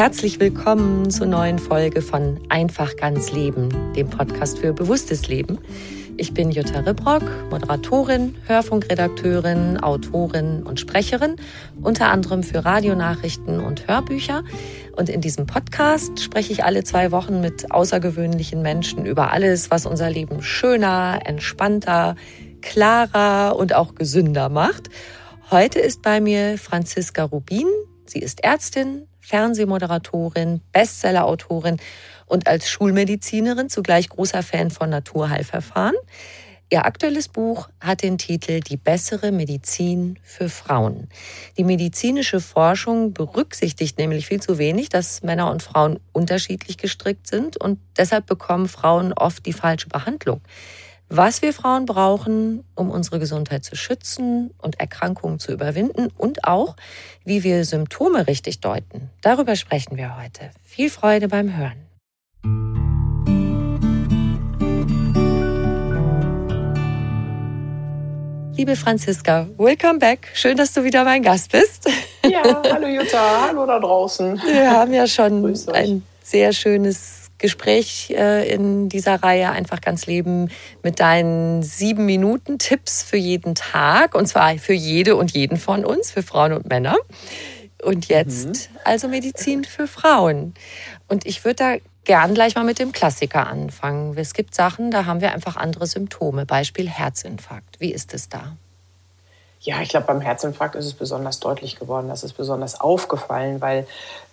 Herzlich willkommen zur neuen Folge von Einfach ganz Leben, dem Podcast für bewusstes Leben. Ich bin Jutta Ribrock, Moderatorin, Hörfunkredakteurin, Autorin und Sprecherin, unter anderem für Radionachrichten und Hörbücher. Und in diesem Podcast spreche ich alle zwei Wochen mit außergewöhnlichen Menschen über alles, was unser Leben schöner, entspannter, klarer und auch gesünder macht. Heute ist bei mir Franziska Rubin. Sie ist Ärztin, Fernsehmoderatorin, Bestsellerautorin und als Schulmedizinerin zugleich großer Fan von Naturheilverfahren. Ihr aktuelles Buch hat den Titel Die bessere Medizin für Frauen. Die medizinische Forschung berücksichtigt nämlich viel zu wenig, dass Männer und Frauen unterschiedlich gestrickt sind und deshalb bekommen Frauen oft die falsche Behandlung was wir Frauen brauchen, um unsere Gesundheit zu schützen und Erkrankungen zu überwinden und auch, wie wir Symptome richtig deuten. Darüber sprechen wir heute. Viel Freude beim Hören. Liebe Franziska, welcome back. Schön, dass du wieder mein Gast bist. Ja, hallo Jutta, hallo da draußen. Wir haben ja schon ein sehr schönes Gespräch äh, in dieser Reihe einfach ganz leben mit deinen sieben Minuten Tipps für jeden Tag und zwar für jede und jeden von uns, für Frauen und Männer. Und jetzt mhm. also Medizin für Frauen. Und ich würde da gern gleich mal mit dem Klassiker anfangen. Es gibt Sachen, da haben wir einfach andere Symptome. Beispiel Herzinfarkt. Wie ist es da? Ja, ich glaube, beim Herzinfarkt ist es besonders deutlich geworden, das ist besonders aufgefallen, weil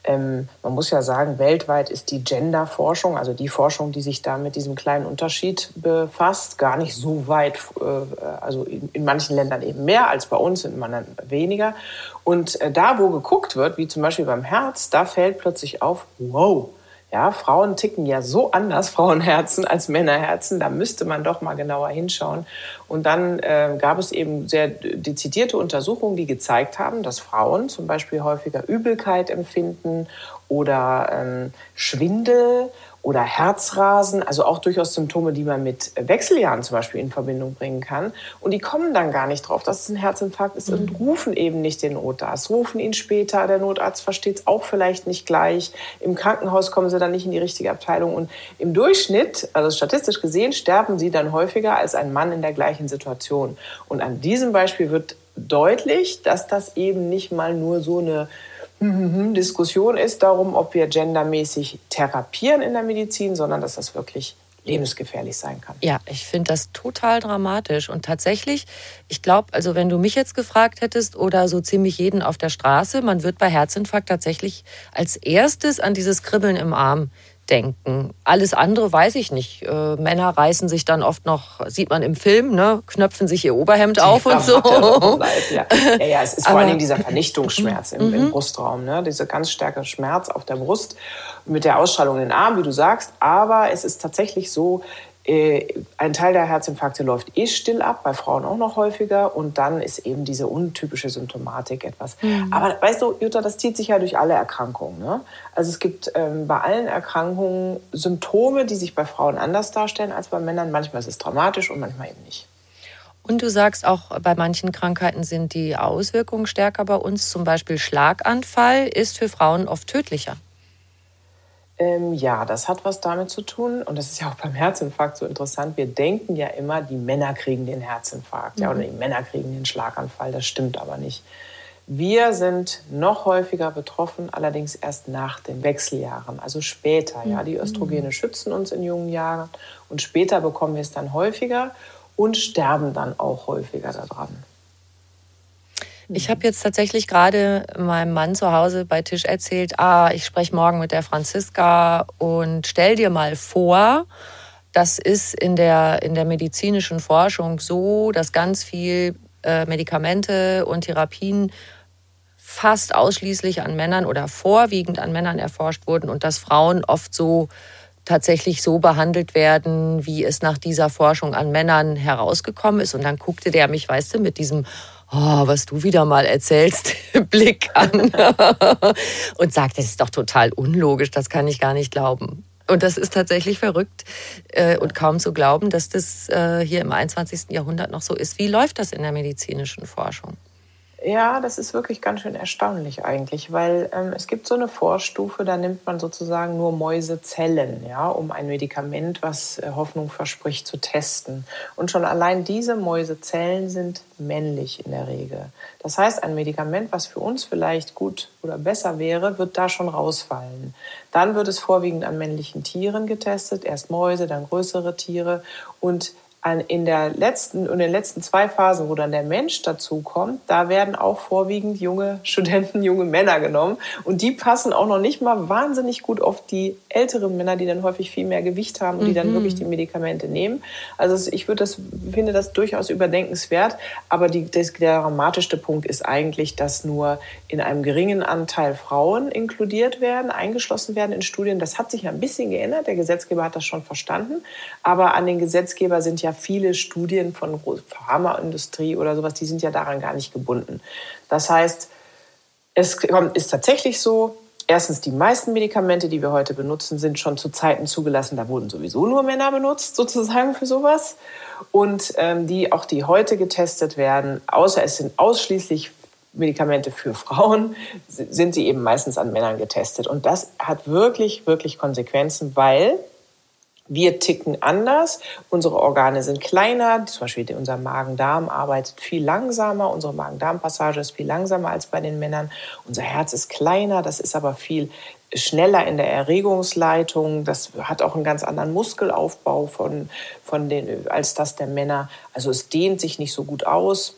ähm, man muss ja sagen, weltweit ist die Genderforschung, also die Forschung, die sich da mit diesem kleinen Unterschied befasst, gar nicht so weit, äh, also in, in, manchen Ländern eben mehr als bei uns, in anderen weniger. Und äh, da, wo geguckt wird, wie zum Beispiel beim Herz, da fällt plötzlich auf, wow, ja, Frauen ticken ja so anders, Frauenherzen als Männerherzen. Da müsste man doch mal genauer hinschauen. Und dann äh, gab es eben sehr dezidierte Untersuchungen, die gezeigt haben, dass Frauen zum Beispiel häufiger Übelkeit empfinden oder ähm, Schwindel oder Herzrasen, also auch durchaus Symptome, die man mit Wechseljahren zum Beispiel in Verbindung bringen kann. Und die kommen dann gar nicht drauf, dass es ein Herzinfarkt ist und mhm. rufen eben nicht den Notarzt, rufen ihn später. Der Notarzt versteht es auch vielleicht nicht gleich. Im Krankenhaus kommen sie dann nicht in die richtige Abteilung. Und im Durchschnitt, also statistisch gesehen, sterben sie dann häufiger als ein Mann in der gleichen Situation. Und an diesem Beispiel wird deutlich, dass das eben nicht mal nur so eine. Diskussion ist darum, ob wir gendermäßig therapieren in der Medizin, sondern dass das wirklich lebensgefährlich sein kann. Ja, ich finde das total dramatisch. Und tatsächlich, ich glaube, also wenn du mich jetzt gefragt hättest oder so ziemlich jeden auf der Straße, man wird bei Herzinfarkt tatsächlich als erstes an dieses Kribbeln im Arm denken. Alles andere weiß ich nicht. Äh, Männer reißen sich dann oft noch, sieht man im Film, ne, knöpfen sich ihr Oberhemd auf und so. Ja. ja, ja, es ist vor allen Dingen dieser Vernichtungsschmerz im, im, mhm. Brustraum, ne? dieser ganz starke Schmerz auf der Brust mit der Ausstrahlung in den Arm, wie du sagst. Aber es ist tatsächlich so, ein Teil der Herzinfarkte läuft eh still ab, bei Frauen auch noch häufiger. Und dann ist eben diese untypische Symptomatik etwas. Mhm. Aber weißt du, Jutta, das zieht sich ja durch alle Erkrankungen. Ne? Also es gibt ähm, bei allen Erkrankungen Symptome, die sich bei Frauen anders darstellen als bei Männern. Manchmal ist es dramatisch und manchmal eben nicht. Und du sagst auch, bei manchen Krankheiten sind die Auswirkungen stärker bei uns. Zum Beispiel Schlaganfall ist für Frauen oft tödlicher. Ähm, ja, das hat was damit zu tun. Und das ist ja auch beim Herzinfarkt so interessant. Wir denken ja immer, die Männer kriegen den Herzinfarkt mhm. ja, oder die Männer kriegen den Schlaganfall. Das stimmt aber nicht. Wir sind noch häufiger betroffen, allerdings erst nach den Wechseljahren, also später. Ja, die Östrogene mhm. schützen uns in jungen Jahren und später bekommen wir es dann häufiger und sterben dann auch häufiger daran. Ich habe jetzt tatsächlich gerade meinem Mann zu Hause bei Tisch erzählt, ah, ich spreche morgen mit der Franziska und stell dir mal vor, das ist in der, in der medizinischen Forschung so, dass ganz viel äh, Medikamente und Therapien fast ausschließlich an Männern oder vorwiegend an Männern erforscht wurden und dass Frauen oft so tatsächlich so behandelt werden, wie es nach dieser Forschung an Männern herausgekommen ist. Und dann guckte der mich, weißt du, mit diesem oh, was du wieder mal erzählst, Blick an und sagt, das ist doch total unlogisch, das kann ich gar nicht glauben. Und das ist tatsächlich verrückt äh, und kaum zu glauben, dass das äh, hier im 21. Jahrhundert noch so ist. Wie läuft das in der medizinischen Forschung? Ja, das ist wirklich ganz schön erstaunlich eigentlich, weil ähm, es gibt so eine Vorstufe, da nimmt man sozusagen nur Mäusezellen, ja, um ein Medikament, was äh, Hoffnung verspricht, zu testen. Und schon allein diese Mäusezellen sind männlich in der Regel. Das heißt, ein Medikament, was für uns vielleicht gut oder besser wäre, wird da schon rausfallen. Dann wird es vorwiegend an männlichen Tieren getestet, erst Mäuse, dann größere Tiere und in, der letzten, in den letzten zwei Phasen, wo dann der Mensch dazukommt, da werden auch vorwiegend junge Studenten, junge Männer genommen. Und die passen auch noch nicht mal wahnsinnig gut auf die älteren Männer, die dann häufig viel mehr Gewicht haben und die dann mhm. wirklich die Medikamente nehmen. Also ich würde das, finde das durchaus überdenkenswert. Aber die, das, der dramatischste Punkt ist eigentlich, dass nur in einem geringen Anteil Frauen inkludiert werden, eingeschlossen werden in Studien. Das hat sich ein bisschen geändert. Der Gesetzgeber hat das schon verstanden. Aber an den Gesetzgeber sind ja viele Studien von Pharmaindustrie oder sowas, die sind ja daran gar nicht gebunden. Das heißt, es ist tatsächlich so, erstens, die meisten Medikamente, die wir heute benutzen, sind schon zu Zeiten zugelassen, da wurden sowieso nur Männer benutzt, sozusagen für sowas. Und ähm, die auch die heute getestet werden, außer es sind ausschließlich Medikamente für Frauen, sind sie eben meistens an Männern getestet. Und das hat wirklich, wirklich Konsequenzen, weil wir ticken anders, unsere Organe sind kleiner, zum Beispiel unser Magen-Darm arbeitet viel langsamer, unsere Magen-Darm-Passage ist viel langsamer als bei den Männern, unser Herz ist kleiner, das ist aber viel schneller in der Erregungsleitung, das hat auch einen ganz anderen Muskelaufbau von, von den, als das der Männer, also es dehnt sich nicht so gut aus.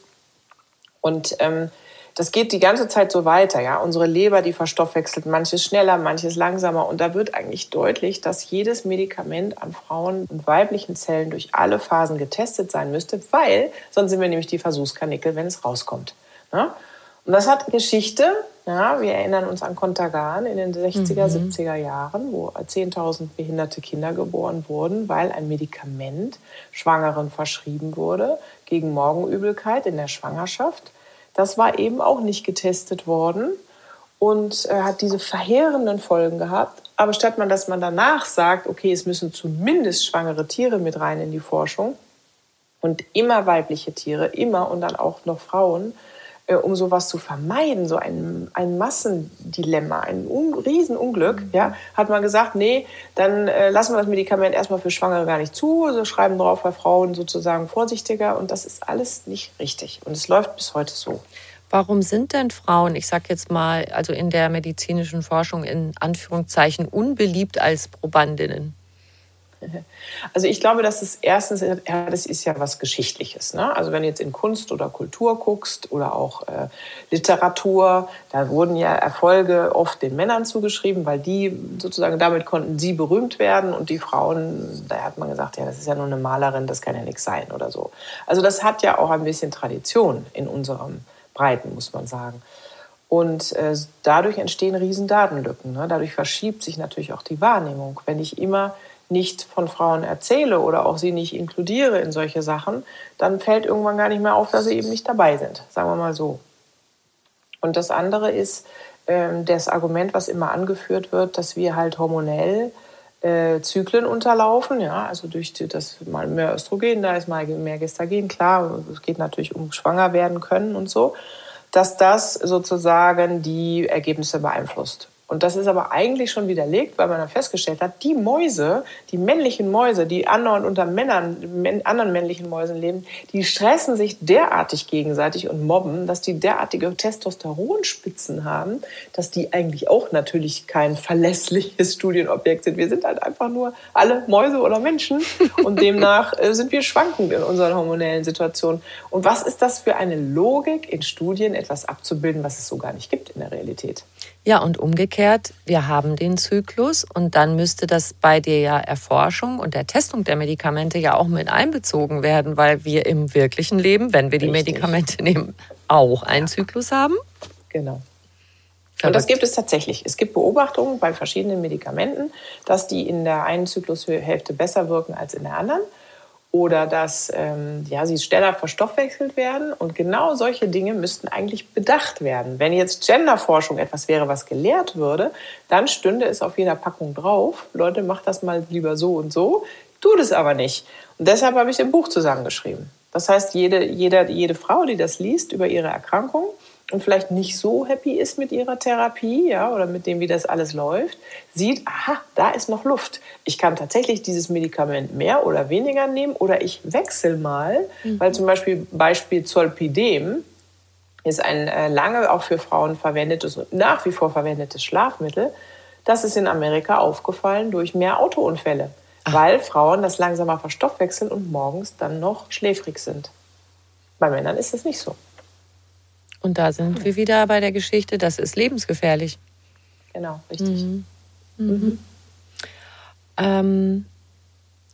Und ähm, das geht die ganze Zeit so weiter. Ja? Unsere Leber, die verstoffwechselt manches schneller, manches langsamer. Und da wird eigentlich deutlich, dass jedes Medikament an Frauen und weiblichen Zellen durch alle Phasen getestet sein müsste, weil sonst sind wir nämlich die Versuchskanickel, wenn es rauskommt. Ja? Und das hat Geschichte. Ja, wir erinnern uns an Kontergan in den 60er, mhm. 70er Jahren, wo 10.000 behinderte Kinder geboren wurden, weil ein Medikament Schwangeren verschrieben wurde gegen Morgenübelkeit in der Schwangerschaft. Das war eben auch nicht getestet worden und äh, hat diese verheerenden Folgen gehabt. Aber statt man, dass man danach sagt, okay, es müssen zumindest schwangere Tiere mit rein in die Forschung und immer weibliche Tiere, immer und dann auch noch Frauen, um sowas zu vermeiden, so ein, ein Massendilemma, ein Un Riesenunglück, mhm. ja, hat man gesagt, nee, dann äh, lassen wir das Medikament erstmal für Schwangere gar nicht zu, also schreiben drauf bei Frauen sozusagen vorsichtiger und das ist alles nicht richtig und es läuft bis heute so. Warum sind denn Frauen, ich sage jetzt mal, also in der medizinischen Forschung in Anführungszeichen unbeliebt als Probandinnen? Also ich glaube, dass es erstens, ja, das ist ja was Geschichtliches. Ne? Also wenn du jetzt in Kunst oder Kultur guckst oder auch äh, Literatur, da wurden ja Erfolge oft den Männern zugeschrieben, weil die sozusagen damit konnten sie berühmt werden und die Frauen, da hat man gesagt, ja, das ist ja nur eine Malerin, das kann ja nichts sein oder so. Also das hat ja auch ein bisschen Tradition in unserem Breiten, muss man sagen. Und äh, dadurch entstehen riesen Datenlücken. Ne? Dadurch verschiebt sich natürlich auch die Wahrnehmung. Wenn ich immer nicht von Frauen erzähle oder auch sie nicht inkludiere in solche Sachen, dann fällt irgendwann gar nicht mehr auf, dass sie eben nicht dabei sind, sagen wir mal so. Und das andere ist ähm, das Argument, was immer angeführt wird, dass wir halt hormonell äh, Zyklen unterlaufen, ja, also durch das mal mehr Östrogen da ist, mal mehr Gestagen, klar, es geht natürlich um schwanger werden können und so, dass das sozusagen die Ergebnisse beeinflusst. Und das ist aber eigentlich schon widerlegt, weil man dann festgestellt hat, die Mäuse, die männlichen Mäuse, die andauernd unter Männern, anderen männlichen Mäusen leben, die stressen sich derartig gegenseitig und mobben, dass die derartige Testosteronspitzen haben, dass die eigentlich auch natürlich kein verlässliches Studienobjekt sind. Wir sind halt einfach nur alle Mäuse oder Menschen und demnach äh, sind wir schwankend in unseren hormonellen Situationen. Und was ist das für eine Logik, in Studien etwas abzubilden, was es so gar nicht gibt in der Realität? Ja, und umgekehrt, wir haben den Zyklus und dann müsste das bei der Erforschung und der Testung der Medikamente ja auch mit einbezogen werden, weil wir im wirklichen Leben, wenn wir die Richtig. Medikamente nehmen, auch einen Zyklus haben. Genau. Und das gibt es tatsächlich. Es gibt Beobachtungen bei verschiedenen Medikamenten, dass die in der einen Zyklushälfte besser wirken als in der anderen oder dass ähm, ja, sie schneller verstoffwechselt werden. Und genau solche Dinge müssten eigentlich bedacht werden. Wenn jetzt Genderforschung etwas wäre, was gelehrt würde, dann stünde es auf jeder Packung drauf. Leute, macht das mal lieber so und so. Tut es aber nicht. Und deshalb habe ich ein Buch zusammengeschrieben. Das heißt, jede, jede, jede Frau, die das liest über ihre Erkrankung, und vielleicht nicht so happy ist mit ihrer Therapie ja, oder mit dem, wie das alles läuft, sieht, aha, da ist noch Luft. Ich kann tatsächlich dieses Medikament mehr oder weniger nehmen oder ich wechsle mal, mhm. weil zum Beispiel Beispiel Zolpidem ist ein äh, lange auch für Frauen verwendetes und nach wie vor verwendetes Schlafmittel. Das ist in Amerika aufgefallen durch mehr Autounfälle, Ach. weil Frauen das langsamer verstoffwechseln und morgens dann noch schläfrig sind. Bei Männern ist das nicht so. Und da sind wir wieder bei der Geschichte, das ist lebensgefährlich. Genau, richtig. Mhm. Mhm. Ähm,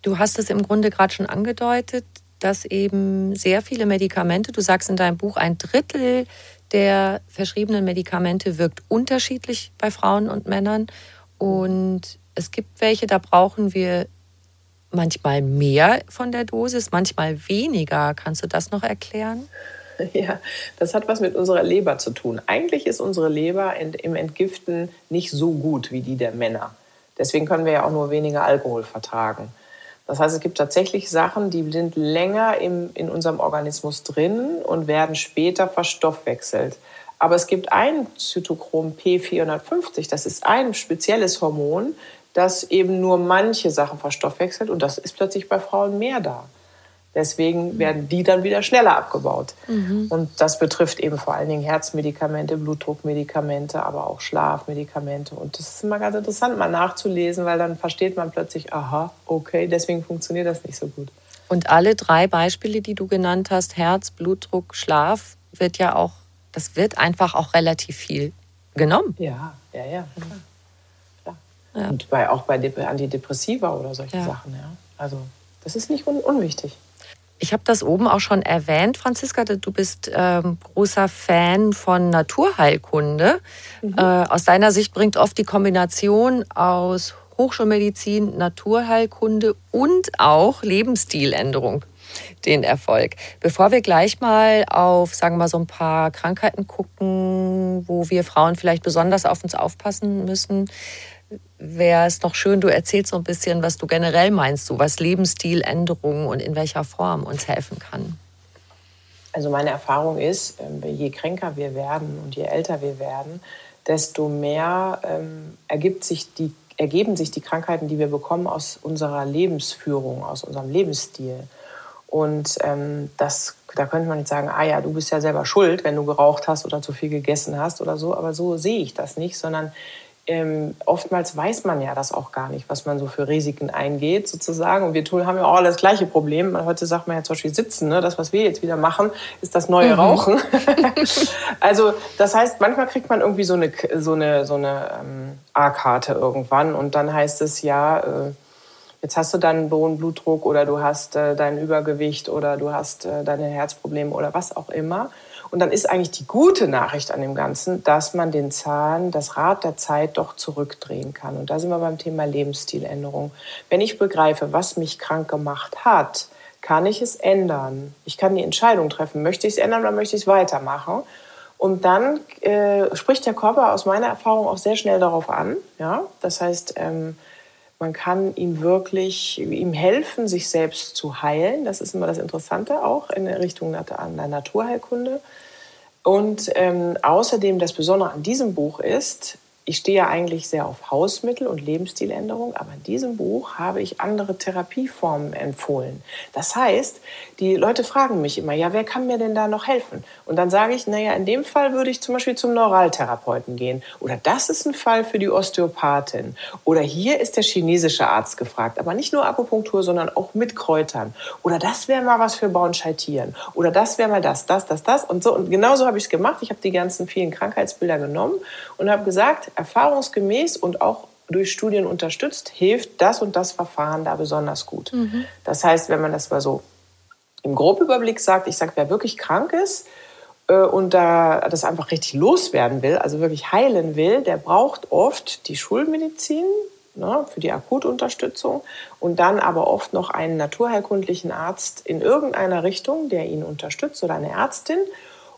du hast es im Grunde gerade schon angedeutet, dass eben sehr viele Medikamente, du sagst in deinem Buch, ein Drittel der verschriebenen Medikamente wirkt unterschiedlich bei Frauen und Männern. Und es gibt welche, da brauchen wir manchmal mehr von der Dosis, manchmal weniger. Kannst du das noch erklären? Ja, das hat was mit unserer Leber zu tun. Eigentlich ist unsere Leber im Entgiften nicht so gut wie die der Männer. Deswegen können wir ja auch nur weniger Alkohol vertragen. Das heißt, es gibt tatsächlich Sachen, die sind länger im, in unserem Organismus drin und werden später verstoffwechselt. Aber es gibt ein Zytochrom P450, das ist ein spezielles Hormon, das eben nur manche Sachen verstoffwechselt und das ist plötzlich bei Frauen mehr da. Deswegen werden die dann wieder schneller abgebaut. Mhm. Und das betrifft eben vor allen Dingen Herzmedikamente, Blutdruckmedikamente, aber auch Schlafmedikamente. Und das ist immer ganz interessant, mal nachzulesen, weil dann versteht man plötzlich, aha, okay, deswegen funktioniert das nicht so gut. Und alle drei Beispiele, die du genannt hast, Herz, Blutdruck, Schlaf, wird ja auch, das wird einfach auch relativ viel genommen. Ja, ja, ja. Klar. Ja. Und bei, auch bei Antidepressiva oder solche ja. Sachen, ja. Also das ist nicht un unwichtig. Ich habe das oben auch schon erwähnt, Franziska. Du bist ähm, großer Fan von Naturheilkunde. Mhm. Äh, aus deiner Sicht bringt oft die Kombination aus Hochschulmedizin, Naturheilkunde und auch Lebensstiländerung den Erfolg. Bevor wir gleich mal auf, sagen wir mal, so ein paar Krankheiten gucken, wo wir Frauen vielleicht besonders auf uns aufpassen müssen, wäre es doch schön, du erzählst so ein bisschen, was du generell meinst, so was Lebensstiländerungen und in welcher Form uns helfen kann. Also meine Erfahrung ist, ähm, je kränker wir werden und je älter wir werden, desto mehr ähm, ergibt sich die, ergeben sich die Krankheiten, die wir bekommen, aus unserer Lebensführung, aus unserem Lebensstil. Und ähm, das, da könnte man jetzt sagen, ah ja, du bist ja selber schuld, wenn du geraucht hast oder zu viel gegessen hast oder so. Aber so sehe ich das nicht, sondern ähm, oftmals weiß man ja das auch gar nicht, was man so für Risiken eingeht, sozusagen. Und wir tun, haben ja auch das gleiche Problem. Heute sagt man ja zum Beispiel Sitzen, ne? das, was wir jetzt wieder machen, ist das neue mhm. Rauchen. also, das heißt, manchmal kriegt man irgendwie so eine, so eine, so eine ähm, A-Karte irgendwann und dann heißt es ja, äh, Jetzt hast du dann einen hohen Blutdruck oder du hast äh, dein Übergewicht oder du hast äh, deine Herzprobleme oder was auch immer. Und dann ist eigentlich die gute Nachricht an dem Ganzen, dass man den Zahn, das Rad der Zeit doch zurückdrehen kann. Und da sind wir beim Thema Lebensstiländerung. Wenn ich begreife, was mich krank gemacht hat, kann ich es ändern. Ich kann die Entscheidung treffen, möchte ich es ändern oder möchte ich es weitermachen. Und dann äh, spricht der Körper aus meiner Erfahrung auch sehr schnell darauf an. Ja? Das heißt, ähm, man kann ihm wirklich ihm helfen, sich selbst zu heilen. Das ist immer das Interessante auch in Richtung der Naturheilkunde. Und ähm, außerdem das Besondere an diesem Buch ist, ich stehe ja eigentlich sehr auf Hausmittel und Lebensstiländerung, aber in diesem Buch habe ich andere Therapieformen empfohlen. Das heißt, die Leute fragen mich immer, ja, wer kann mir denn da noch helfen? Und dann sage ich, naja, in dem Fall würde ich zum Beispiel zum Neuraltherapeuten gehen. Oder das ist ein Fall für die Osteopathin. Oder hier ist der chinesische Arzt gefragt. Aber nicht nur Akupunktur, sondern auch mit Kräutern. Oder das wäre mal was für Bauernscheitieren. Oder das wäre mal das, das, das, das. Und so. Und genauso habe ich es gemacht. Ich habe die ganzen vielen Krankheitsbilder genommen und habe gesagt, erfahrungsgemäß und auch durch Studien unterstützt, hilft das und das Verfahren da besonders gut. Mhm. Das heißt, wenn man das mal so im Grobüberblick sagt, ich sage, wer wirklich krank ist äh, und da das einfach richtig loswerden will, also wirklich heilen will, der braucht oft die Schulmedizin ne, für die Akutunterstützung und dann aber oft noch einen naturheilkundlichen Arzt in irgendeiner Richtung, der ihn unterstützt oder eine Ärztin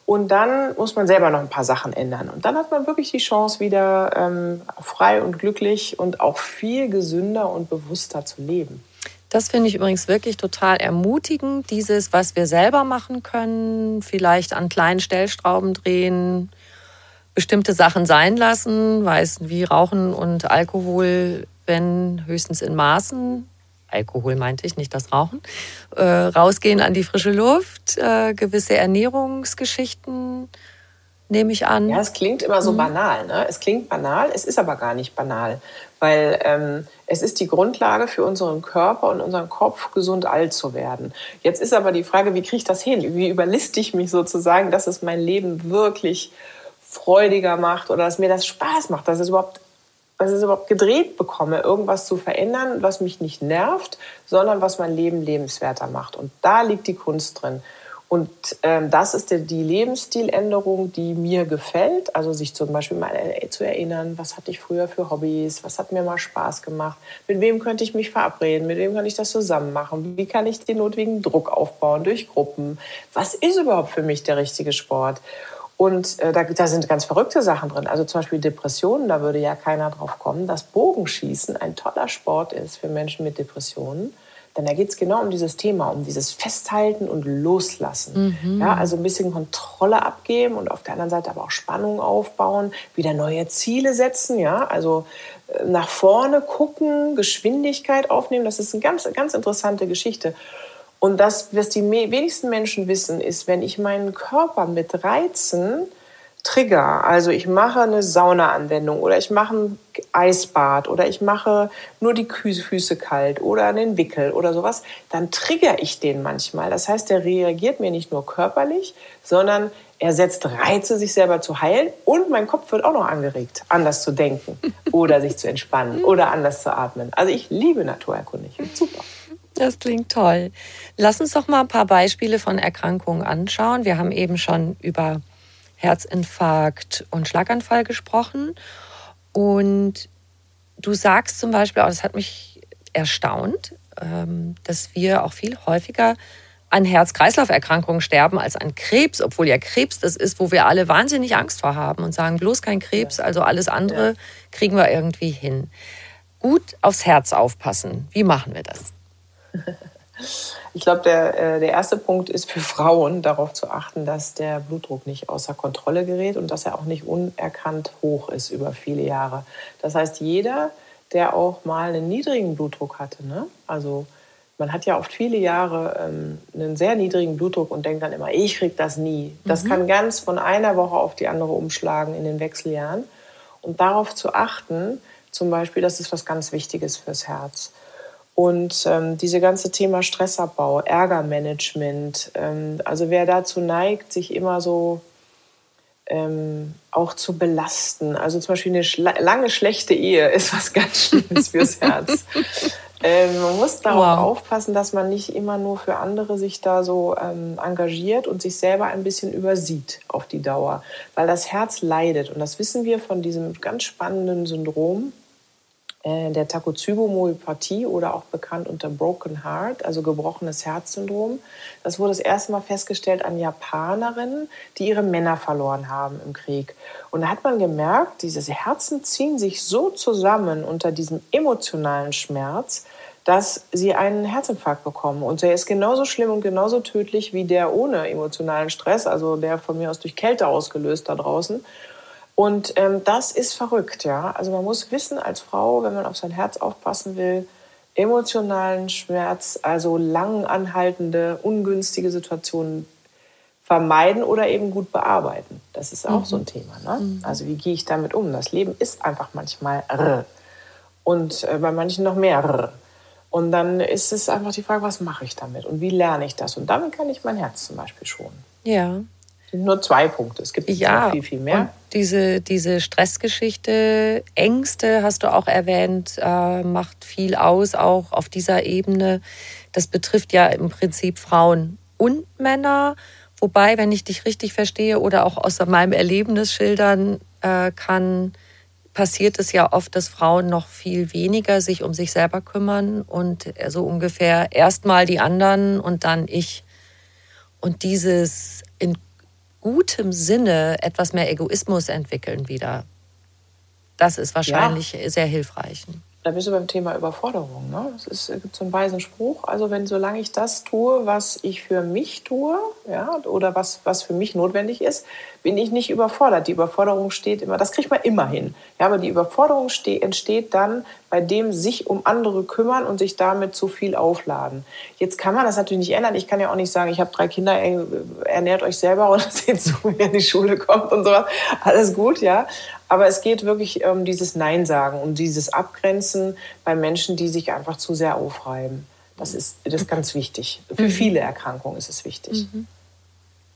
und dann muss man selber noch ein paar Sachen ändern. Und dann hat man wirklich die Chance, wieder ähm, frei und glücklich und auch viel gesünder und bewusster zu leben. Das finde ich übrigens wirklich total ermutigend, dieses, was wir selber machen können, vielleicht an kleinen Stellstrauben drehen, bestimmte Sachen sein lassen, weiß wie Rauchen und Alkohol, wenn höchstens in Maßen, Alkohol meinte ich, nicht das Rauchen, äh, rausgehen an die frische Luft, äh, gewisse Ernährungsgeschichten nehme ich an. Ja, es klingt immer so mhm. banal. Ne? Es klingt banal, es ist aber gar nicht banal, weil ähm, es ist die Grundlage für unseren Körper und unseren Kopf, gesund alt zu werden. Jetzt ist aber die Frage, wie kriege ich das hin? Wie überliste ich mich sozusagen, dass es mein Leben wirklich freudiger macht oder dass mir das Spaß macht, dass es überhaupt ich es überhaupt gedreht bekomme, irgendwas zu verändern, was mich nicht nervt, sondern was mein Leben lebenswerter macht. Und da liegt die Kunst drin. Und ähm, das ist die, Lebensstiländerung, die mir gefällt. Also sich zum Beispiel mal zu erinnern, was hatte ich früher für Hobbys, was hat mir mal Spaß gemacht, mit wem könnte ich mich verabreden, mit wem kann ich das zusammen machen, wie kann ich den notwendigen Druck aufbauen durch Gruppen, was ist überhaupt für mich der richtige Sport. Und äh, da, da sind ganz verrückte Sachen drin. Also zum Beispiel Depressionen, da würde ja keiner drauf kommen, dass Bogenschießen ein toller Sport ist für Menschen mit Depressionen. Denn da geht es genau um dieses Thema, um dieses Festhalten und Loslassen. Mhm. Ja, also ein bisschen Kontrolle abgeben und auf der anderen Seite aber auch Spannung aufbauen, wieder neue Ziele setzen, ja, also äh, nach vorne gucken, Geschwindigkeit aufnehmen. Das ist eine ganz, ganz interessante Geschichte. Und das, was die wenigsten Menschen wissen, ist, wenn ich meinen Körper mit Reizen trigger, also ich mache eine Saunaanwendung oder ich mache ein Eisbad oder ich mache nur die Füße kalt oder einen Wickel oder sowas, dann trigger ich den manchmal. Das heißt, der reagiert mir nicht nur körperlich, sondern er setzt Reize, sich selber zu heilen und mein Kopf wird auch noch angeregt, anders zu denken oder sich zu entspannen oder anders zu atmen. Also ich liebe Naturerkundig. Super. Das klingt toll. Lass uns doch mal ein paar Beispiele von Erkrankungen anschauen. Wir haben eben schon über Herzinfarkt und Schlaganfall gesprochen. Und du sagst zum Beispiel, auch das hat mich erstaunt, ähm, dass wir auch viel häufiger an Herz-Kreislauf-Erkrankungen sterben als an Krebs, obwohl ja Krebs das ist, wo wir alle wahnsinnig Angst vor haben und sagen, bloß kein Krebs, also alles andere kriegen wir irgendwie hin. Gut aufs Herz aufpassen. Wie machen wir das? Ich glaube, der, äh, der erste Punkt ist für Frauen darauf zu achten, dass der Blutdruck nicht außer Kontrolle gerät und dass er auch nicht unerkannt hoch ist über viele Jahre. Das heißt, jeder, der auch mal einen niedrigen Blutdruck hatte, ne? also man hat ja oft viele Jahre ähm, einen sehr niedrigen Blutdruck und denkt dann immer, ich krieg das nie. Das mhm. kann ganz von einer Woche auf die andere umschlagen in den Wechseljahren. Und darauf zu achten, zum Beispiel, das ist was ganz Wichtiges fürs Herz. Und ähm, diese ganze Thema Stressabbau, Ärgermanagement, ähm, also wer dazu neigt, sich immer so ähm, auch zu belasten. Also zum Beispiel eine schle lange schlechte Ehe ist was ganz Schlimmes fürs Herz. äh, man muss darauf wow. aufpassen, dass man nicht immer nur für andere sich da so ähm, engagiert und sich selber ein bisschen übersieht auf die Dauer. Weil das Herz leidet. Und das wissen wir von diesem ganz spannenden Syndrom der Takotsubo-Myopathie oder auch bekannt unter Broken Heart, also gebrochenes Herzsyndrom. Das wurde das erste Mal festgestellt an Japanerinnen, die ihre Männer verloren haben im Krieg. Und da hat man gemerkt, diese Herzen ziehen sich so zusammen unter diesem emotionalen Schmerz, dass sie einen Herzinfarkt bekommen. Und der ist genauso schlimm und genauso tödlich wie der ohne emotionalen Stress, also der von mir aus durch Kälte ausgelöst da draußen. Und ähm, das ist verrückt, ja. Also man muss wissen als Frau, wenn man auf sein Herz aufpassen will, emotionalen Schmerz, also lang anhaltende, ungünstige Situationen vermeiden oder eben gut bearbeiten. Das ist auch mhm. so ein Thema. Ne? Mhm. Also wie gehe ich damit um? Das Leben ist einfach manchmal r und äh, bei manchen noch mehr r. Und dann ist es einfach die Frage, was mache ich damit und wie lerne ich das? Und damit kann ich mein Herz zum Beispiel schonen. Ja, sind nur zwei Punkte. Es gibt ja, viel, viel mehr. Und diese, diese Stressgeschichte, Ängste hast du auch erwähnt, äh, macht viel aus, auch auf dieser Ebene. Das betrifft ja im Prinzip Frauen und Männer. Wobei, wenn ich dich richtig verstehe oder auch aus meinem Erlebnis schildern äh, kann, passiert es ja oft, dass Frauen noch viel weniger sich um sich selber kümmern und so ungefähr erstmal die anderen und dann ich. Und dieses gutem Sinne etwas mehr Egoismus entwickeln wieder. Das ist wahrscheinlich ja. sehr hilfreich. Da bist du beim Thema Überforderung. Ne? Es, gibt so einen weisen Spruch. Also wenn solange ich das tue, was ich für mich tue, ja, oder was, was für mich notwendig ist, bin ich nicht überfordert. Die Überforderung steht immer, das kriegt man immer hin. Ja, aber die Überforderung entsteht dann bei dem sich um andere kümmern und sich damit zu viel aufladen. Jetzt kann man das natürlich nicht ändern. Ich kann ja auch nicht sagen, ich habe drei Kinder, ernährt euch selber und seht zu, wie ihr in die Schule kommt und sowas. Alles gut, ja. Aber es geht wirklich um dieses Nein sagen, um dieses Abgrenzen bei Menschen, die sich einfach zu sehr aufreiben. Das ist, das ist ganz wichtig. Für mhm. viele Erkrankungen ist es wichtig. Mhm.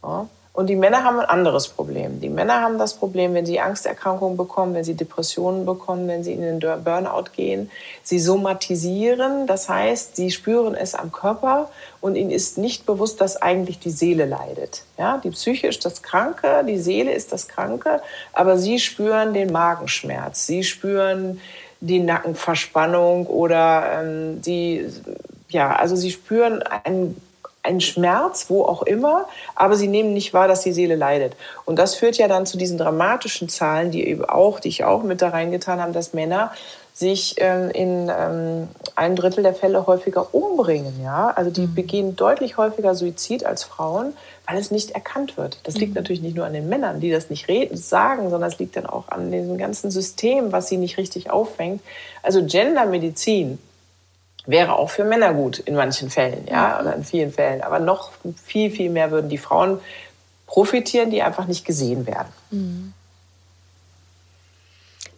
Ja. Und die Männer haben ein anderes Problem. Die Männer haben das Problem, wenn sie Angsterkrankungen bekommen, wenn sie Depressionen bekommen, wenn sie in den Burnout gehen. Sie somatisieren, das heißt, sie spüren es am Körper und ihnen ist nicht bewusst, dass eigentlich die Seele leidet. Ja, die Psyche ist das Kranke, die Seele ist das Kranke, aber sie spüren den Magenschmerz, sie spüren die Nackenverspannung oder ähm, die, ja, also sie spüren einen ein Schmerz, wo auch immer, aber sie nehmen nicht wahr, dass die Seele leidet. Und das führt ja dann zu diesen dramatischen Zahlen, die eben auch, die ich auch mit da reingetan habe, dass Männer sich ähm, in ähm, einem Drittel der Fälle häufiger umbringen. Ja? Also die mhm. begehen deutlich häufiger Suizid als Frauen, weil es nicht erkannt wird. Das liegt mhm. natürlich nicht nur an den Männern, die das nicht reden, sagen, sondern es liegt dann auch an diesem ganzen System, was sie nicht richtig auffängt. Also Gendermedizin wäre auch für Männer gut in manchen Fällen, ja, oder in vielen Fällen. Aber noch viel, viel mehr würden die Frauen profitieren, die einfach nicht gesehen werden. Mhm.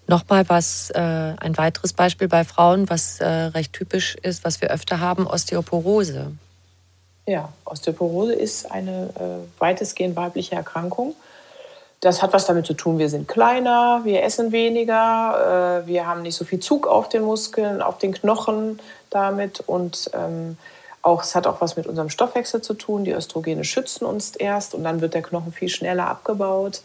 Nochmal was, äh, ein weiteres Beispiel bei Frauen, was äh, recht typisch ist, was wir öfter haben, Osteoporose. Ja, Osteoporose ist eine äh, weitestgehend weibliche Erkrankung. Das hat was damit zu tun, wir sind kleiner, wir essen weniger, äh, wir haben nicht so viel Zug auf den Muskeln, auf den Knochen damit und ähm, auch, es hat auch was mit unserem Stoffwechsel zu tun. Die Östrogene schützen uns erst und dann wird der Knochen viel schneller abgebaut.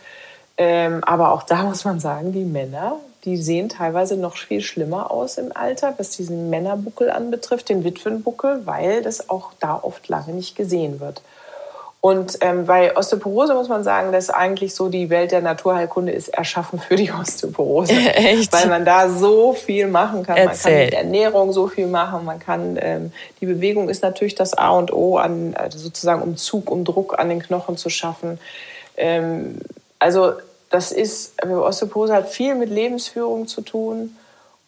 Ähm, aber auch da muss man sagen, die Männer, die sehen teilweise noch viel schlimmer aus im Alter, was diesen Männerbuckel anbetrifft, den Witwenbuckel, weil das auch da oft lange nicht gesehen wird. Und ähm, bei Osteoporose muss man sagen, dass eigentlich so die Welt der Naturheilkunde ist erschaffen für die Osteoporose. Echt? Weil man da so viel machen kann. Erzähl. Man kann mit Ernährung so viel machen. Man kann, ähm, die Bewegung ist natürlich das A und O, an, also sozusagen um Zug, um Druck an den Knochen zu schaffen. Ähm, also das ist, Osteoporose hat viel mit Lebensführung zu tun.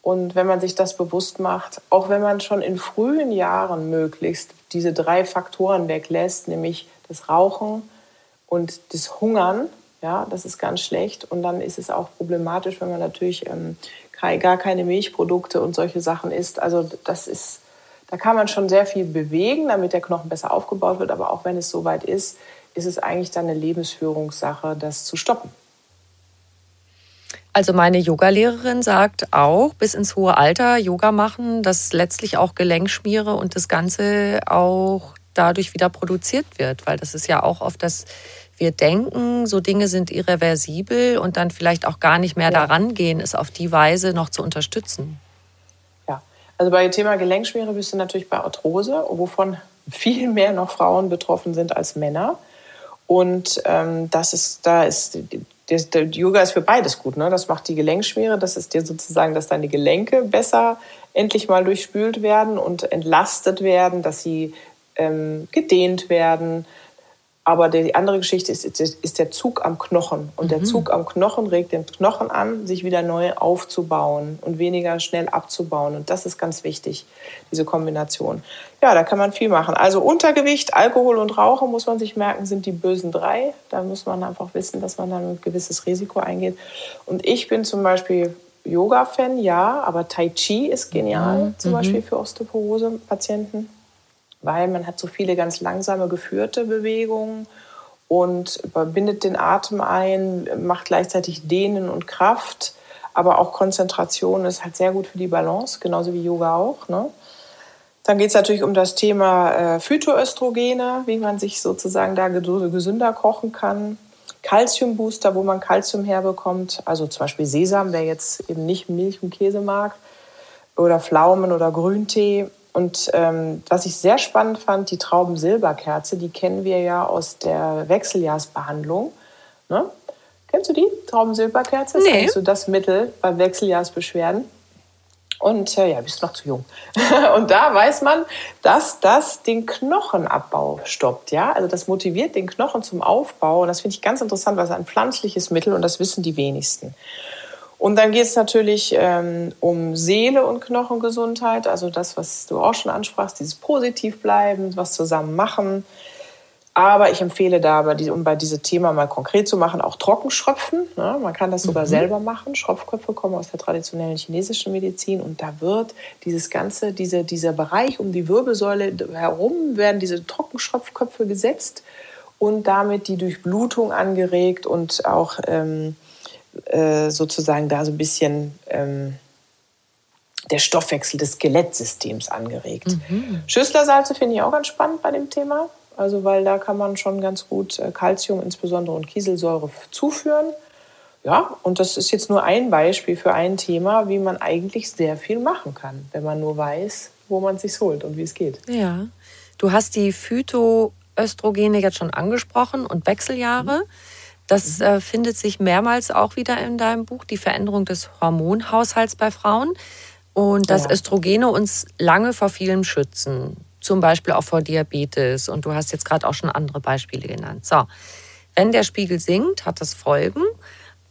Und wenn man sich das bewusst macht, auch wenn man schon in frühen Jahren möglichst diese drei Faktoren weglässt, nämlich das Rauchen und das Hungern, ja, das ist ganz schlecht. Und dann ist es auch problematisch, wenn man natürlich ähm, gar keine Milchprodukte und solche Sachen isst. Also das ist, da kann man schon sehr viel bewegen, damit der Knochen besser aufgebaut wird. Aber auch wenn es soweit ist, ist es eigentlich dann eine Lebensführungssache, das zu stoppen. Also meine Yogalehrerin sagt auch, bis ins hohe Alter Yoga machen, dass letztlich auch Gelenkschmiere und das Ganze auch dadurch wieder produziert wird, weil das ist ja auch oft das, wir denken, so Dinge sind irreversibel und dann vielleicht auch gar nicht mehr ja. daran gehen, es auf die Weise noch zu unterstützen. Ja, also bei Thema Gelenkschmiere bist du natürlich bei Arthrose, wovon viel mehr noch Frauen betroffen sind als Männer. Und ähm, das ist, da ist das, der Yoga ist für beides gut. Ne? Das macht die Gelenkschmiere, das ist dir sozusagen, dass deine Gelenke besser endlich mal durchspült werden und entlastet werden, dass sie ähm, gedehnt werden, aber die andere Geschichte ist, ist der Zug am Knochen. Und mhm. der Zug am Knochen regt den Knochen an, sich wieder neu aufzubauen und weniger schnell abzubauen. Und das ist ganz wichtig, diese Kombination. Ja, da kann man viel machen. Also Untergewicht, Alkohol und Rauchen, muss man sich merken, sind die bösen drei. Da muss man einfach wissen, dass man dann ein gewisses Risiko eingeht. Und ich bin zum Beispiel Yoga-Fan, ja, aber Tai Chi ist genial, mhm. zum Beispiel für Osteoporose-Patienten weil man hat so viele ganz langsame geführte Bewegungen und bindet den Atem ein, macht gleichzeitig Dehnen und Kraft, aber auch Konzentration ist halt sehr gut für die Balance, genauso wie Yoga auch. Ne? Dann geht es natürlich um das Thema äh, Phytoöstrogene, wie man sich sozusagen da gesünder kochen kann. Calciumbooster, wo man Calcium herbekommt, also zum Beispiel Sesam, wer jetzt eben nicht Milch und Käse mag, oder Pflaumen oder Grüntee und ähm, was ich sehr spannend fand, die Traubensilberkerze, die kennen wir ja aus der Wechseljahrsbehandlung. Ne? Kennst du die Traubensilberkerze? Nee. ist so das Mittel bei Wechseljahrsbeschwerden. Und äh, ja, bist noch zu jung. und da weiß man, dass das den Knochenabbau stoppt. Ja, also das motiviert den Knochen zum Aufbau. Und das finde ich ganz interessant, weil es ein pflanzliches Mittel und das wissen die wenigsten. Und dann geht es natürlich ähm, um Seele und Knochengesundheit, also das, was du auch schon ansprachst, dieses Positivbleiben, was zusammen machen. Aber ich empfehle da, um bei diesem Thema mal konkret zu machen, auch Trockenschröpfen. Ne? Man kann das sogar mhm. selber machen. Schropfköpfe kommen aus der traditionellen chinesischen Medizin und da wird dieses ganze, diese, dieser Bereich um die Wirbelsäule herum werden diese Trockenschropfköpfe gesetzt und damit die Durchblutung angeregt und auch ähm, äh, sozusagen da so ein bisschen ähm, der Stoffwechsel des Skelettsystems angeregt. Mhm. Schüsslersalze finde ich auch ganz spannend bei dem Thema. Also weil da kann man schon ganz gut äh, Kalzium insbesondere und Kieselsäure zuführen. Ja, und das ist jetzt nur ein Beispiel für ein Thema, wie man eigentlich sehr viel machen kann, wenn man nur weiß, wo man es sich holt und wie es geht. Ja, du hast die Phytoöstrogene jetzt schon angesprochen und Wechseljahre. Mhm. Das mhm. äh, findet sich mehrmals auch wieder in deinem Buch, die Veränderung des Hormonhaushalts bei Frauen. Und dass ja. Östrogene uns lange vor vielem schützen, zum Beispiel auch vor Diabetes. Und du hast jetzt gerade auch schon andere Beispiele genannt. So, wenn der Spiegel sinkt, hat das Folgen.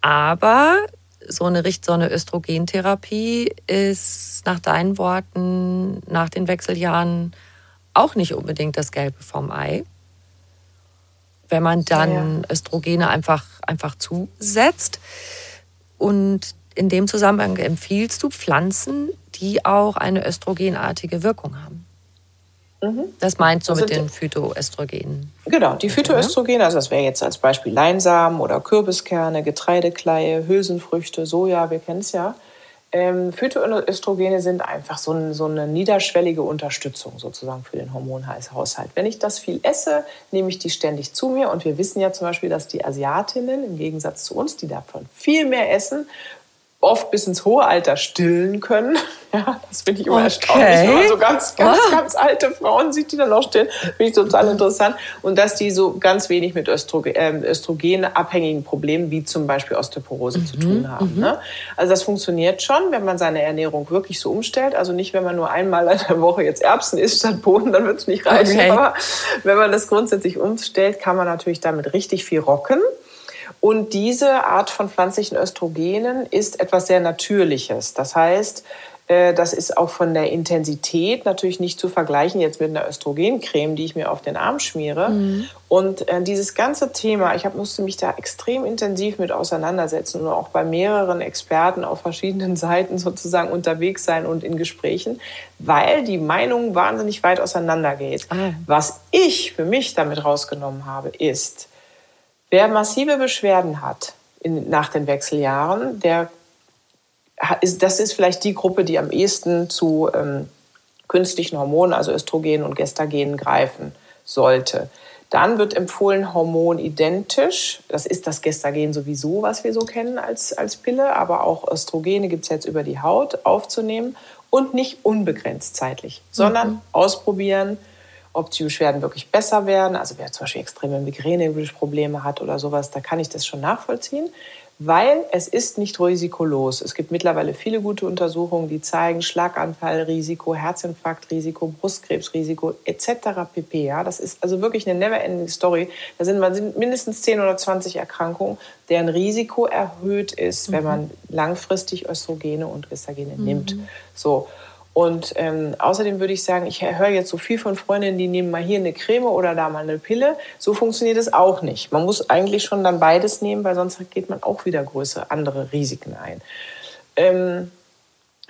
Aber so eine Richtsonne Östrogentherapie ist nach deinen Worten nach den Wechseljahren auch nicht unbedingt das Gelbe vom Ei wenn man dann ja. Östrogene einfach, einfach zusetzt. Und in dem Zusammenhang empfiehlst du Pflanzen, die auch eine östrogenartige Wirkung haben. Mhm. Das meinst du mit den Phytoöstrogenen? Genau, die Phytoöstrogene, also das wäre jetzt als Beispiel Leinsamen oder Kürbiskerne, Getreidekleie, Hülsenfrüchte, Soja, wir kennen es ja. Ähm, Phytoöstrogene sind einfach so, ein, so, eine niederschwellige Unterstützung sozusagen für den Hormonhaushalt. Wenn ich das viel esse, nehme ich die ständig zu mir. Und wir wissen ja zum Beispiel, dass die Asiatinnen im Gegensatz zu uns, die davon viel mehr essen, oft bis ins hohe Alter stillen können. Ja, das finde ich immer okay. erstaunlich, wenn man so ganz, ganz, oh. ganz alte Frauen sieht, die dann noch stillen. Finde ich total interessant. Und dass die so ganz wenig mit Östrogen, äh, östrogenabhängigen Problemen wie zum Beispiel Osteoporose mhm. zu tun haben. Mhm. Ne? Also das funktioniert schon, wenn man seine Ernährung wirklich so umstellt. Also nicht, wenn man nur einmal in der Woche jetzt Erbsen isst statt Bohnen, dann wird es nicht reichen. Okay. Aber wenn man das grundsätzlich umstellt, kann man natürlich damit richtig viel rocken. Und diese Art von pflanzlichen Östrogenen ist etwas sehr Natürliches. Das heißt, äh, das ist auch von der Intensität natürlich nicht zu vergleichen jetzt mit einer Östrogencreme, die ich mir auf den Arm schmiere. Mhm. Und äh, dieses ganze Thema, ich hab, musste mich da extrem intensiv mit auseinandersetzen und auch bei mehreren Experten auf verschiedenen Seiten sozusagen unterwegs sein und in Gesprächen, weil die Meinung wahnsinnig weit auseinandergeht. Ah. Was ich für mich damit rausgenommen habe, ist, Wer massive Beschwerden hat, in, nach den Wechseljahren, der ist, das ist vielleicht die Gruppe, die am ehesten zu ähm, künstlichen Hormonen, also Östrogen und Gestagen greifen sollte. Dann wird empfohlen Hormon identisch. Das ist das Gestagen sowieso, was wir so kennen als, als Pille, aber auch Östrogene gibt es jetzt über die Haut aufzunehmen und nicht unbegrenzt zeitlich, sondern mhm. ausprobieren, ob die Beschwerden wirklich besser werden. Also wer zum Beispiel extreme Migräneprobleme hat oder sowas, da kann ich das schon nachvollziehen weil es ist nicht risikolos. Es gibt mittlerweile viele gute Untersuchungen, die zeigen Schlaganfallrisiko, Herzinfarktrisiko, Brustkrebsrisiko etc. pp. Ja, das ist also wirklich eine never-ending Story. Da sind, man mindestens 10 oder 20 Erkrankungen, deren Risiko erhöht ist, mhm. wenn man langfristig Östrogene und Gestagene mhm. nimmt. So. Und ähm, außerdem würde ich sagen, ich höre jetzt so viel von Freundinnen, die nehmen mal hier eine Creme oder da mal eine Pille. So funktioniert es auch nicht. Man muss eigentlich schon dann beides nehmen, weil sonst geht man auch wieder größere andere Risiken ein. Ähm,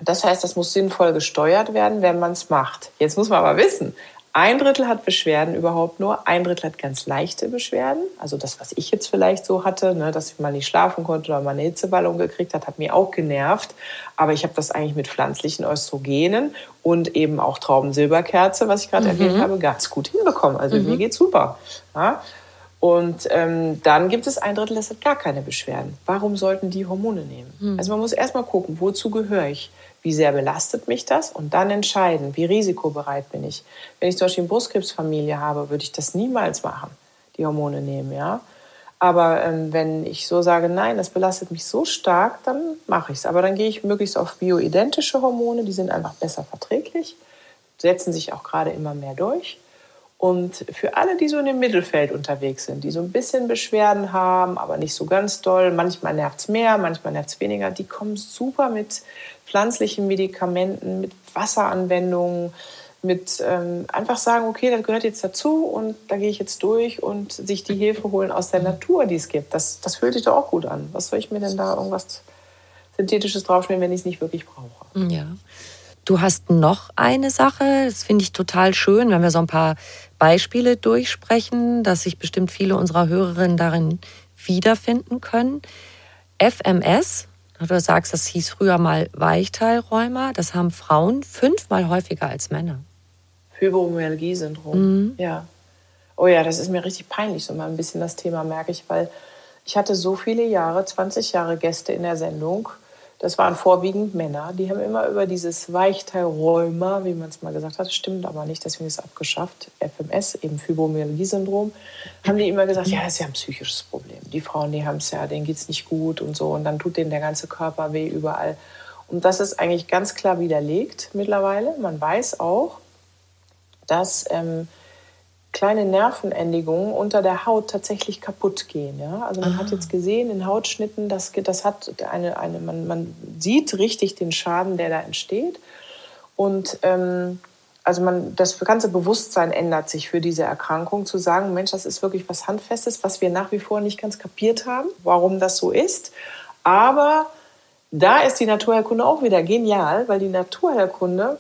das heißt, das muss sinnvoll gesteuert werden, wenn man es macht. Jetzt muss man aber wissen, ein Drittel hat Beschwerden überhaupt nur, ein Drittel hat ganz leichte Beschwerden. Also das, was ich jetzt vielleicht so hatte, ne, dass ich mal nicht schlafen konnte oder mal eine Hitzeballung gekriegt hat, hat mir auch genervt. Aber ich habe das eigentlich mit pflanzlichen Östrogenen und eben auch Traubensilberkerze, was ich gerade mhm. erwähnt habe, ganz gut hinbekommen. Also mhm. mir geht's super. Ja? Und ähm, dann gibt es ein Drittel, das hat gar keine Beschwerden. Warum sollten die Hormone nehmen? Mhm. Also man muss erstmal gucken, wozu gehöre ich? Wie sehr belastet mich das und dann entscheiden, wie risikobereit bin ich. Wenn ich zum Beispiel eine Brustkrebsfamilie habe, würde ich das niemals machen, die Hormone nehmen, ja. Aber ähm, wenn ich so sage, nein, das belastet mich so stark, dann mache ich es. Aber dann gehe ich möglichst auf bioidentische Hormone, die sind einfach besser verträglich, setzen sich auch gerade immer mehr durch. Und für alle, die so in dem Mittelfeld unterwegs sind, die so ein bisschen Beschwerden haben, aber nicht so ganz doll, manchmal nervt es mehr, manchmal nervt es weniger, die kommen super mit pflanzlichen Medikamenten, mit Wasseranwendungen, mit ähm, einfach sagen, okay, das gehört jetzt dazu und da gehe ich jetzt durch und sich die Hilfe holen aus der Natur, die es gibt. Das, das fühlt sich doch auch gut an. Was soll ich mir denn da irgendwas Synthetisches draufschmieren, wenn ich es nicht wirklich brauche? Ja. Du hast noch eine Sache, das finde ich total schön, wenn wir so ein paar Beispiele durchsprechen, dass sich bestimmt viele unserer Hörerinnen darin wiederfinden können. FMS, Du sagst, das hieß früher mal Weichteilrheuma. Das haben Frauen fünfmal häufiger als Männer. Fibromyalgie-Syndrom. Mhm. Ja. Oh ja, das ist mir richtig peinlich, so mal ein bisschen das Thema, merke ich, weil ich hatte so viele Jahre, 20 Jahre Gäste in der Sendung das waren vorwiegend Männer. Die haben immer über dieses Weichteilrheuma, wie man es mal gesagt hat, stimmt aber nicht, deswegen ist es abgeschafft, FMS, eben Fibromyalgie-Syndrom, haben die immer gesagt, ja, das ist ja ein psychisches Problem. Die Frauen, die haben es ja, denen geht es nicht gut und so und dann tut denen der ganze Körper weh überall. Und das ist eigentlich ganz klar widerlegt mittlerweile. Man weiß auch, dass ähm, kleine Nervenendigungen unter der Haut tatsächlich kaputt gehen. Ja? Also man ah. hat jetzt gesehen in Hautschnitten, dass das hat eine, eine man, man sieht richtig den Schaden, der da entsteht. Und ähm, also man, das ganze Bewusstsein ändert sich für diese Erkrankung, zu sagen, Mensch, das ist wirklich was Handfestes, was wir nach wie vor nicht ganz kapiert haben, warum das so ist. Aber da ist die Naturheilkunde auch wieder genial, weil die Naturheilkunde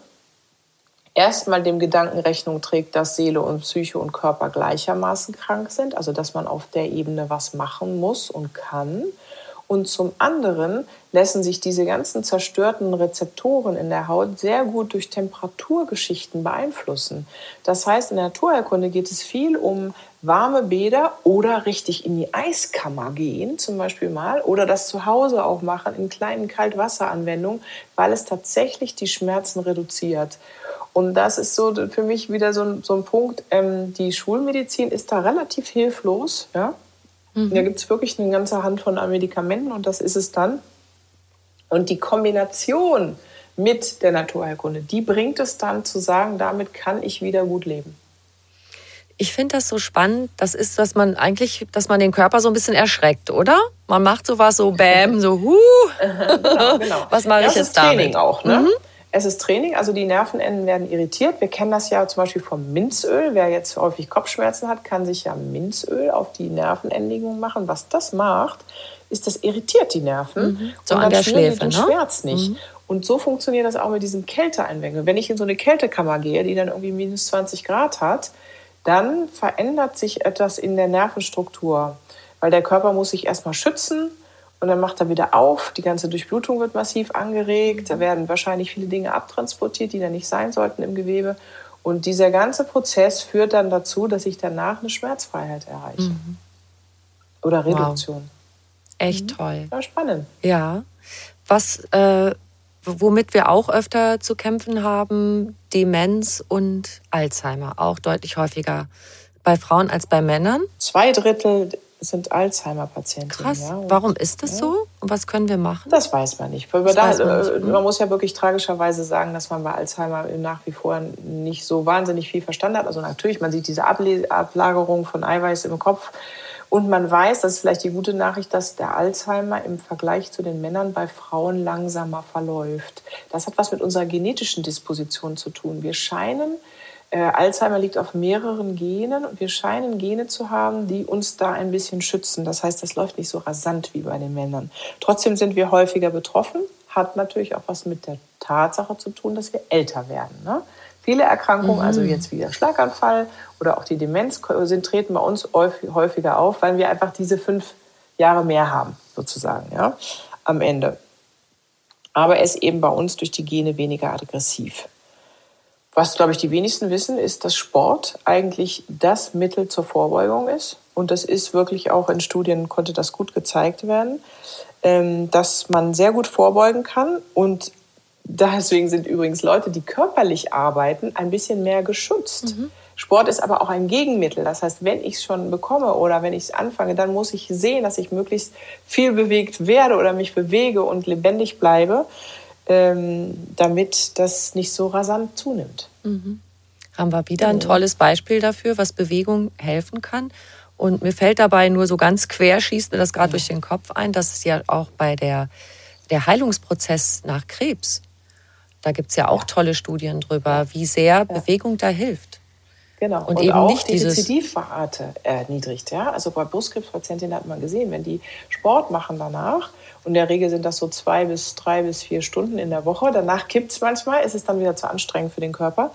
erstmal dem Gedanken Rechnung trägt, dass Seele und Psyche und Körper gleichermaßen krank sind, also dass man auf der Ebene was machen muss und kann. Und zum anderen lassen sich diese ganzen zerstörten Rezeptoren in der Haut sehr gut durch Temperaturgeschichten beeinflussen. Das heißt, in der Naturheilkunde geht es viel um warme Bäder oder richtig in die Eiskammer gehen, zum Beispiel mal, oder das zu Hause auch machen in kleinen Kaltwasseranwendungen, weil es tatsächlich die Schmerzen reduziert. Und das ist so für mich wieder so ein, so ein Punkt. Ähm, die Schulmedizin ist da relativ hilflos. Ja? Mhm. Da gibt es wirklich eine ganze Hand von Medikamenten und das ist es dann. Und die Kombination mit der Naturheilkunde, die bringt es dann zu sagen, damit kann ich wieder gut leben. Ich finde das so spannend. Das ist, dass man eigentlich, dass man den Körper so ein bisschen erschreckt, oder? Man macht sowas so Bäm, so huh. genau, genau. Was mache ich jetzt damit? Training auch, ne? Mhm. Es ist Training, also die Nervenenden werden irritiert. Wir kennen das ja zum Beispiel vom Minzöl. Wer jetzt häufig Kopfschmerzen hat, kann sich ja Minzöl auf die Nervenendigung machen. Was das macht, ist, das irritiert die Nerven. Mhm. So und an der Schläfe, den ne? Schmerz nicht. Mhm. Und so funktioniert das auch mit diesen Kälteeinwängen. Wenn ich in so eine Kältekammer gehe, die dann irgendwie minus 20 Grad hat, dann verändert sich etwas in der Nervenstruktur. Weil der Körper muss sich erstmal schützen und dann macht er wieder auf. Die ganze Durchblutung wird massiv angeregt. Da werden wahrscheinlich viele Dinge abtransportiert, die da nicht sein sollten im Gewebe. Und dieser ganze Prozess führt dann dazu, dass ich danach eine Schmerzfreiheit erreiche. Mhm. Oder Reduktion. Wow. Echt mhm. toll. Ja, spannend. Ja. Was, äh, womit wir auch öfter zu kämpfen haben, Demenz und Alzheimer. Auch deutlich häufiger bei Frauen als bei Männern. Zwei Drittel sind Alzheimer-Patienten. Krass. Ja. Warum ist das ja. so? Und was können wir machen? Das weiß man nicht. Das da, weiß man, nicht. Mhm. man muss ja wirklich tragischerweise sagen, dass man bei Alzheimer nach wie vor nicht so wahnsinnig viel verstanden hat. Also natürlich, man sieht diese Ablagerung von Eiweiß im Kopf. Und man weiß, das ist vielleicht die gute Nachricht, dass der Alzheimer im Vergleich zu den Männern bei Frauen langsamer verläuft. Das hat was mit unserer genetischen Disposition zu tun. Wir scheinen äh, Alzheimer liegt auf mehreren Genen und wir scheinen Gene zu haben, die uns da ein bisschen schützen. Das heißt, das läuft nicht so rasant wie bei den Männern. Trotzdem sind wir häufiger betroffen, hat natürlich auch was mit der Tatsache zu tun, dass wir älter werden. Ne? Viele Erkrankungen, also mhm. also jetzt wie der Schlaganfall oder auch die Demenz, sind, treten bei uns häufiger auf, weil wir einfach diese fünf Jahre mehr haben, sozusagen, ja, am Ende. Aber es eben bei uns durch die Gene weniger aggressiv. Was, glaube ich, die wenigsten wissen, ist, dass Sport eigentlich das Mittel zur Vorbeugung ist. Und das ist wirklich auch in Studien, konnte das gut gezeigt werden, ähm, dass man sehr gut vorbeugen kann. Und deswegen sind übrigens Leute, die körperlich arbeiten, ein bisschen mehr geschützt. Mhm. Sport ist aber auch ein Gegenmittel. Das heißt, wenn ich es schon bekomme oder wenn ich es anfange, dann muss ich sehen, dass ich möglichst viel bewegt werde oder mich bewege und lebendig bleibe ähm, damit das nicht so rasant zunimmt. Mhm. Haben wir wieder ein tolles Beispiel dafür, was Bewegung helfen kann. Und mir fällt dabei nur so ganz quer, schießt mir das gerade ja. durch den Kopf ein, dass es ja auch bei der, der Heilungsprozess nach Krebs, da gibt es ja auch tolle Studien drüber, wie sehr ja. Bewegung da hilft. Genau. Und, und eben auch nicht die Rezidivrate erniedrigt. Ja? Also bei Brustkrebspatientinnen hat man gesehen, wenn die Sport machen danach, und in der Regel sind das so zwei bis drei bis vier Stunden in der Woche. Danach kippt es manchmal, ist es dann wieder zu anstrengend für den Körper,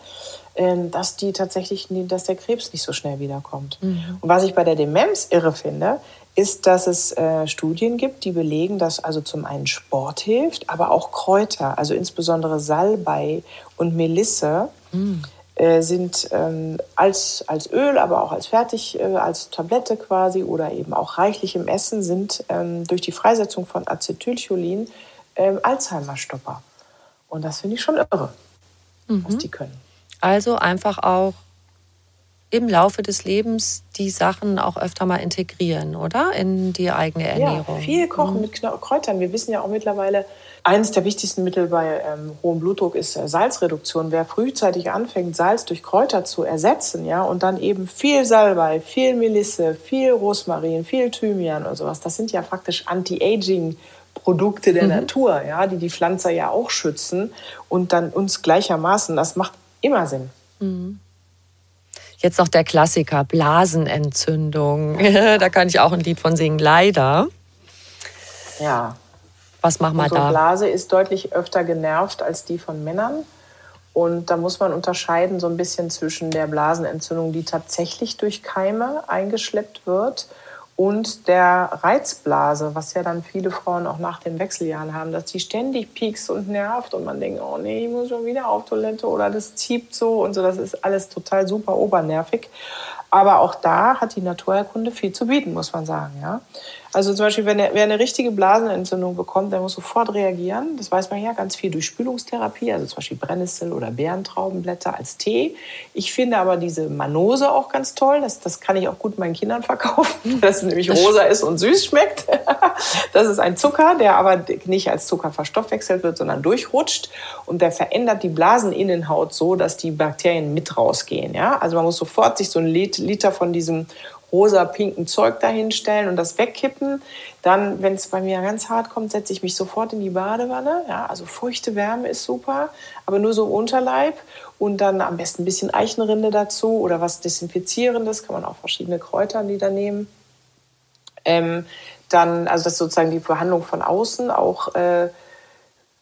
ähm, dass die tatsächlich, dass der Krebs nicht so schnell wiederkommt. Mhm. Und was ich bei der Demenz irre finde, ist, dass es äh, Studien gibt, die belegen, dass also zum einen Sport hilft, aber auch Kräuter, also insbesondere Salbei und Melisse. Äh, sind ähm, als, als Öl, aber auch als Fertig, äh, als Tablette quasi oder eben auch reichlich im Essen sind ähm, durch die Freisetzung von Acetylcholin ähm, Alzheimer-Stopper. Und das finde ich schon irre, mhm. was die können. Also einfach auch im Laufe des Lebens die Sachen auch öfter mal integrieren, oder? In die eigene Ernährung. Ja, viel kochen mhm. mit Kräutern. Wir wissen ja auch mittlerweile, eines der wichtigsten Mittel bei ähm, hohem Blutdruck ist äh, Salzreduktion. Wer frühzeitig anfängt, Salz durch Kräuter zu ersetzen, ja, und dann eben viel Salbei, viel Melisse, viel Rosmarin, viel Thymian und sowas, das sind ja faktisch Anti-Aging Produkte der mhm. Natur, ja, die die Pflanze ja auch schützen und dann uns gleichermaßen, das macht immer Sinn. Mhm. Jetzt noch der Klassiker, Blasenentzündung. da kann ich auch ein Lied von singen, leider. Ja. Was machen wir da? Die Blase ist deutlich öfter genervt als die von Männern. Und da muss man unterscheiden so ein bisschen zwischen der Blasenentzündung, die tatsächlich durch Keime eingeschleppt wird, und der Reizblase, was ja dann viele Frauen auch nach den Wechseljahren haben, dass die ständig piekst und nervt und man denkt, oh nee, ich muss schon wieder auf Toilette oder das zieht so und so. Das ist alles total super obernervig. Aber auch da hat die Naturheilkunde viel zu bieten, muss man sagen. Ja? Also zum Beispiel, wenn er, wer eine richtige Blasenentzündung bekommt, der muss sofort reagieren. Das weiß man ja ganz viel durch Spülungstherapie, also zum Beispiel Brennnessel oder Bärentraubenblätter als Tee. Ich finde aber diese Manose auch ganz toll. Das, das kann ich auch gut meinen Kindern verkaufen, dass es nämlich rosa ist und süß schmeckt. Das ist ein Zucker, der aber nicht als Zucker verstoffwechselt wird, sondern durchrutscht. Und der verändert die Blaseninnenhaut so, dass die Bakterien mit rausgehen. Ja? Also man muss sofort sich so ein Liter von diesem rosa-pinken Zeug dahinstellen und das wegkippen. Dann, wenn es bei mir ganz hart kommt, setze ich mich sofort in die Badewanne. Ja, also feuchte Wärme ist super, aber nur so im Unterleib. Und dann am besten ein bisschen Eichenrinde dazu oder was Desinfizierendes. Kann man auch verschiedene Kräuter da nehmen. Ähm, dann, also das ist sozusagen die Behandlung von außen, auch äh,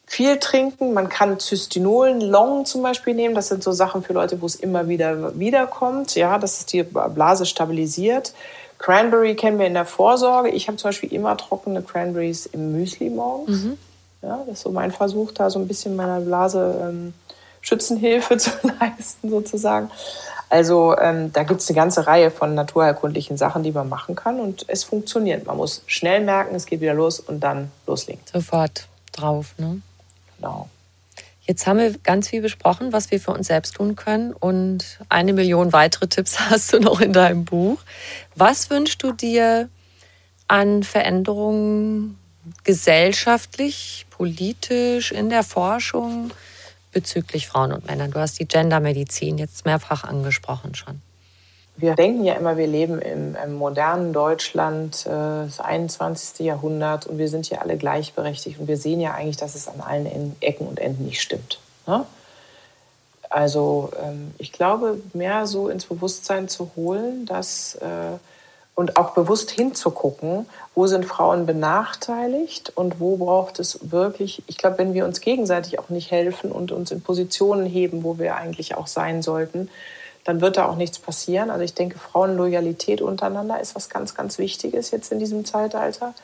viel trinken. Man kann Zystinolen, Long zum Beispiel nehmen. Das sind so Sachen für Leute, wo es immer wieder wiederkommt. Ja, dass es die Blase stabilisiert. Cranberry kennen wir in der Vorsorge. Ich habe zum Beispiel immer trockene Cranberries im Müsli morgens. Mhm. Ja, das ist so mein Versuch, da so ein bisschen meiner Blase ähm, Schützenhilfe zu leisten, sozusagen. Also ähm, da gibt es eine ganze Reihe von naturherkundlichen Sachen, die man machen kann und es funktioniert. Man muss schnell merken, es geht wieder los und dann loslegen. Sofort drauf, ne? Genau. Jetzt haben wir ganz viel besprochen, was wir für uns selbst tun können und eine Million weitere Tipps hast du noch in deinem Buch. Was wünschst du dir an Veränderungen gesellschaftlich, politisch, in der Forschung? bezüglich Frauen und Männern? Du hast die Gendermedizin jetzt mehrfach angesprochen schon. Wir denken ja immer, wir leben im, im modernen Deutschland, äh, das 21. Jahrhundert und wir sind ja alle gleichberechtigt und wir sehen ja eigentlich, dass es an allen Ecken und Enden nicht stimmt. Ne? Also ähm, ich glaube, mehr so ins Bewusstsein zu holen, dass äh, und auch bewusst hinzugucken, wo sind Frauen benachteiligt und wo braucht es wirklich, ich glaube, wenn wir uns gegenseitig auch nicht helfen und uns in Positionen heben, wo wir eigentlich auch sein sollten, dann wird da auch nichts passieren. Also ich denke, Frauenloyalität untereinander ist was ganz, ganz Wichtiges jetzt in diesem Zeitalter.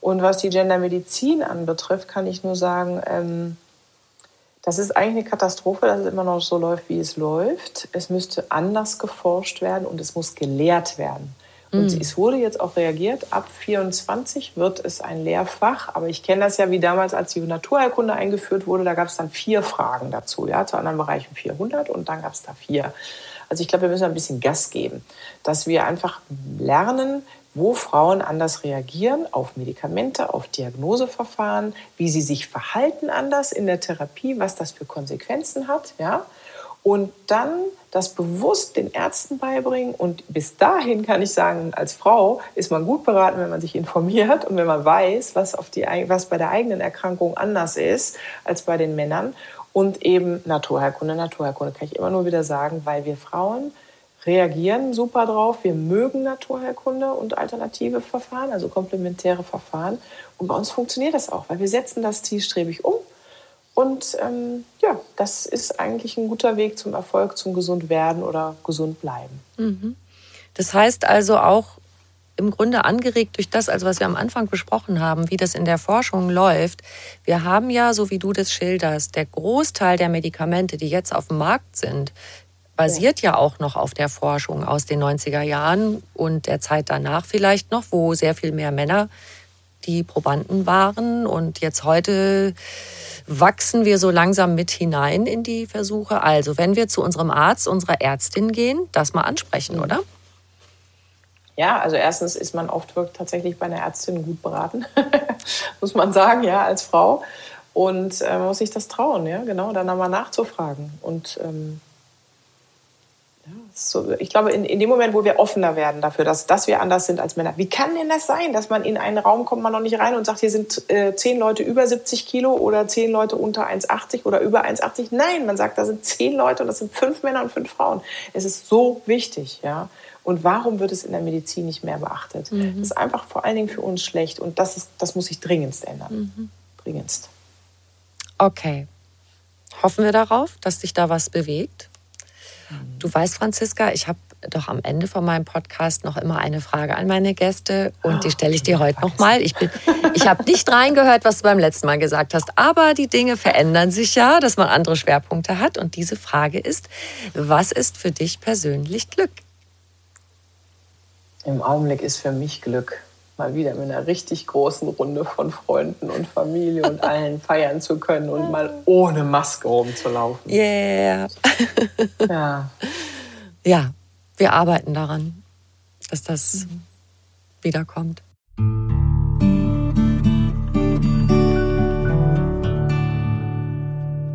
Und was die Gendermedizin anbetrifft, kann ich nur sagen, ähm, das ist eigentlich eine Katastrophe, dass es immer noch so läuft, wie es läuft. Es müsste anders geforscht werden und es muss gelehrt werden. Und mhm. es wurde jetzt auch reagiert, ab 24 wird es ein Lehrfach. Aber ich kenne das ja wie damals, als die Naturheilkunde eingeführt wurde. Da gab es dann vier Fragen dazu. Ja, zu anderen Bereichen 400 und dann gab es da vier. Also ich glaube, wir müssen ein bisschen Gas geben, dass wir einfach lernen, wo Frauen anders reagieren auf Medikamente, auf Diagnoseverfahren, wie sie sich verhalten anders in der Therapie, was das für Konsequenzen hat. Ja? und dann das bewusst den Ärzten beibringen. Und bis dahin kann ich sagen, als Frau ist man gut beraten, wenn man sich informiert und wenn man weiß, was, auf die, was bei der eigenen Erkrankung anders ist als bei den Männern. Und eben Naturheilkunde, Naturheilkunde kann ich immer nur wieder sagen, weil wir Frauen reagieren super drauf. Wir mögen Naturheilkunde und alternative Verfahren, also komplementäre Verfahren. Und bei uns funktioniert das auch, weil wir setzen das zielstrebig um und ähm, ja, das ist eigentlich ein guter Weg zum Erfolg, zum gesund werden oder gesund bleiben. Mhm. Das heißt also auch im Grunde angeregt durch das, also was wir am Anfang besprochen haben, wie das in der Forschung läuft. Wir haben ja, so wie du das schilderst, der Großteil der Medikamente, die jetzt auf dem Markt sind, basiert ja. auch noch auf der Forschung aus den 90er Jahren und der Zeit danach vielleicht noch, wo sehr viel mehr Männer die Probanden waren. Und jetzt heute wachsen wir so langsam mit hinein in die Versuche. Also, wenn wir zu unserem Arzt, unserer Ärztin gehen, das mal ansprechen, mhm. oder? Ja, also erstens ist man oft wirklich tatsächlich bei einer Ärztin gut beraten, muss man sagen, ja, als Frau. Und äh, man muss sich das trauen, ja, genau, dann einmal nachzufragen. Und ähm, so, ich glaube, in, in dem Moment, wo wir offener werden dafür, dass, dass wir anders sind als Männer, wie kann denn das sein, dass man in einen Raum kommt, man noch nicht rein und sagt, hier sind äh, zehn Leute über 70 Kilo oder zehn Leute unter 1,80 oder über 1,80? Nein, man sagt, da sind zehn Leute und das sind fünf Männer und fünf Frauen. Es ist so wichtig, ja. Und warum wird es in der Medizin nicht mehr beachtet? Mhm. Das ist einfach vor allen Dingen für uns schlecht und das, ist, das muss sich dringendst ändern. Mhm. Dringendst. Okay. Hoffen wir darauf, dass sich da was bewegt. Du weißt, Franziska, ich habe doch am Ende von meinem Podcast noch immer eine Frage an meine Gäste und die stelle ich dir heute nochmal. Ich, ich habe nicht reingehört, was du beim letzten Mal gesagt hast, aber die Dinge verändern sich ja, dass man andere Schwerpunkte hat. Und diese Frage ist, was ist für dich persönlich Glück? Im Augenblick ist für mich Glück, mal wieder mit einer richtig großen Runde von Freunden und Familie und allen feiern zu können und mal ohne Maske rumzulaufen. Yeah. ja. Ja, wir arbeiten daran, dass das mhm. wiederkommt.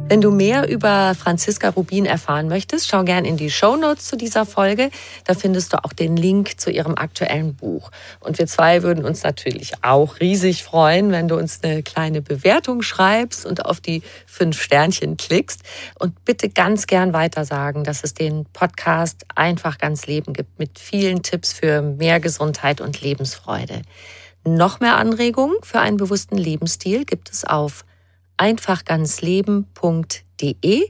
Wenn du mehr über Franziska Rubin erfahren möchtest, schau gern in die Show Notes zu dieser Folge. Da findest du auch den Link zu ihrem aktuellen Buch. Und wir zwei würden uns natürlich auch riesig freuen, wenn du uns eine kleine Bewertung schreibst und auf die fünf Sternchen klickst. Und bitte ganz gern weitersagen, dass es den Podcast einfach ganz Leben gibt mit vielen Tipps für mehr Gesundheit und Lebensfreude. Noch mehr Anregungen für einen bewussten Lebensstil gibt es auf einfachganzleben.de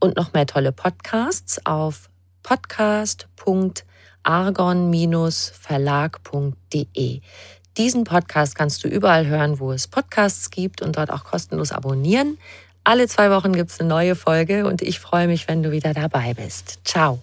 und noch mehr tolle Podcasts auf podcast.einfachganzleben.de argon-verlag.de. Diesen Podcast kannst du überall hören, wo es Podcasts gibt und dort auch kostenlos abonnieren. Alle zwei Wochen gibt es eine neue Folge und ich freue mich, wenn du wieder dabei bist. Ciao.